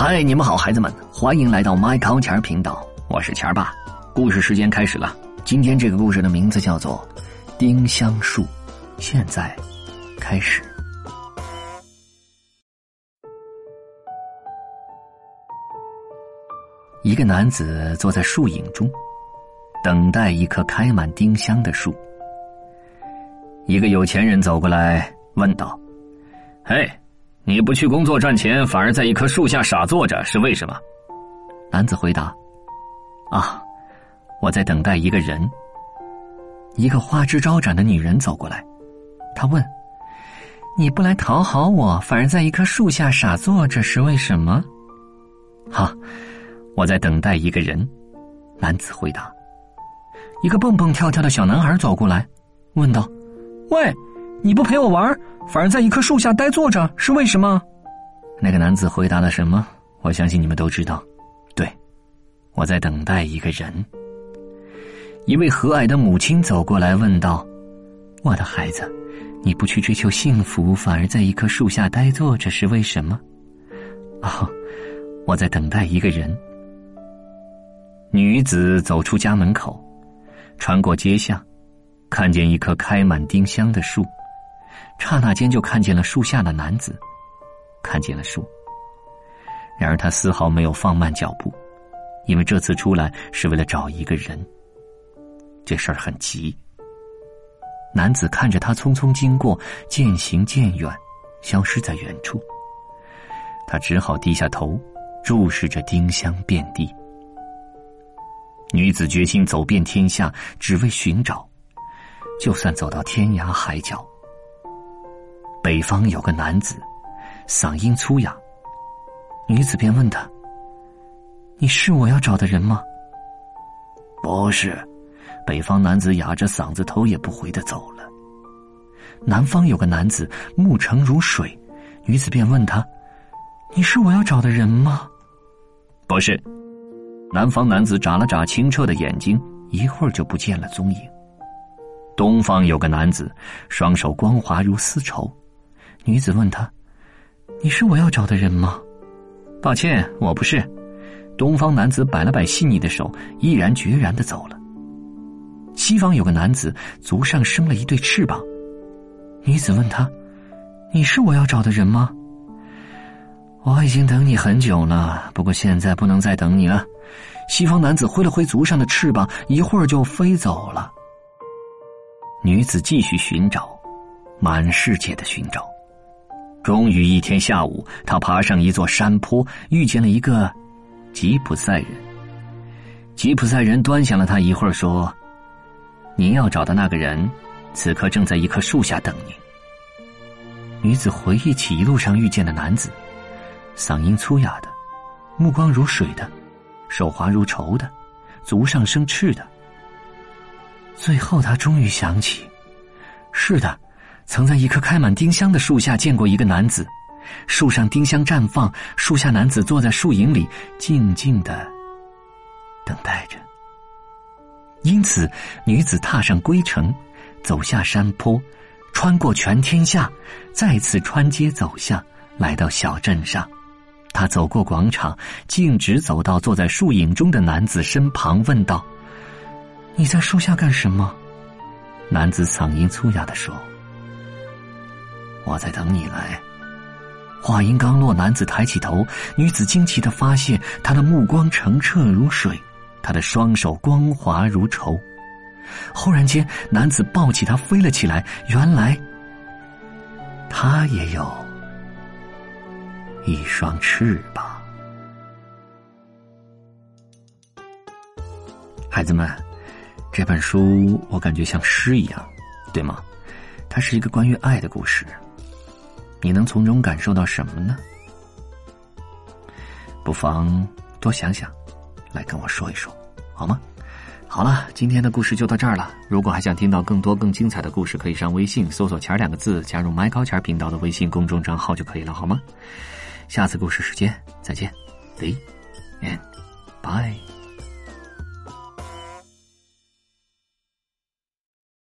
嗨，你们好，孩子们，欢迎来到麦考钱频道，我是钱爸。故事时间开始了，今天这个故事的名字叫做《丁香树》，现在开始。一个男子坐在树影中，等待一棵开满丁香的树。一个有钱人走过来问道：“嘿。”你不去工作赚钱，反而在一棵树下傻坐着，是为什么？男子回答：“啊，我在等待一个人。”一个花枝招展的女人走过来，她问：“你不来讨好我，反而在一棵树下傻坐着，是为什么？”“哈，我在等待一个人。”男子回答。一个蹦蹦跳跳的小男孩走过来，问道：“喂。”你不陪我玩，反而在一棵树下呆坐着，是为什么？那个男子回答了什么？我相信你们都知道。对，我在等待一个人。一位和蔼的母亲走过来问道：“我的孩子，你不去追求幸福，反而在一棵树下呆坐着，是为什么？”哦，我在等待一个人。女子走出家门口，穿过街巷，看见一棵开满丁香的树。刹那间就看见了树下的男子，看见了树。然而他丝毫没有放慢脚步，因为这次出来是为了找一个人。这事儿很急。男子看着他匆匆经过，渐行渐远，消失在远处。他只好低下头，注视着丁香遍地。女子决心走遍天下，只为寻找，就算走到天涯海角。北方有个男子，嗓音粗哑。女子便问他：“你是我要找的人吗？”“不是。”北方男子哑着嗓子，头也不回的走了。南方有个男子，目澄如水。女子便问他：“你是我要找的人吗？”“不是。”南方男子眨了眨清澈的眼睛，一会儿就不见了踪影。东方有个男子，双手光滑如丝绸。女子问他：“你是我要找的人吗？”“抱歉，我不是。”东方男子摆了摆细腻的手，毅然决然的走了。西方有个男子，足上生了一对翅膀。女子问他：“你是我要找的人吗？”“我已经等你很久了，不过现在不能再等你了。”西方男子挥了挥足上的翅膀，一会儿就飞走了。女子继续寻找，满世界的寻找。终于一天下午，他爬上一座山坡，遇见了一个吉普赛人。吉普赛人端详了他一会儿，说：“您要找的那个人，此刻正在一棵树下等您。”女子回忆起一路上遇见的男子，嗓音粗哑的，目光如水的，手滑如绸的，足上生翅的。最后，他终于想起，是的。曾在一棵开满丁香的树下见过一个男子，树上丁香绽放，树下男子坐在树影里，静静的等待着。因此，女子踏上归程，走下山坡，穿过全天下，再次穿街走巷，来到小镇上。她走过广场，径直走到坐在树影中的男子身旁，问道：“你在树下干什么？”男子嗓音粗哑的说。我在等你来。话音刚落，男子抬起头，女子惊奇的发现他的目光澄澈如水，他的双手光滑如绸。忽然间，男子抱起她飞了起来。原来，他也有一双翅膀。孩子们，这本书我感觉像诗一样，对吗？它是一个关于爱的故事。你能从中感受到什么呢？不妨多想想，来跟我说一说，好吗？好了，今天的故事就到这儿了。如果还想听到更多更精彩的故事，可以上微信搜索“钱”两个字，加入“麦高钱”频道的微信公众账号就可以了，好吗？下次故事时间再见，See and bye。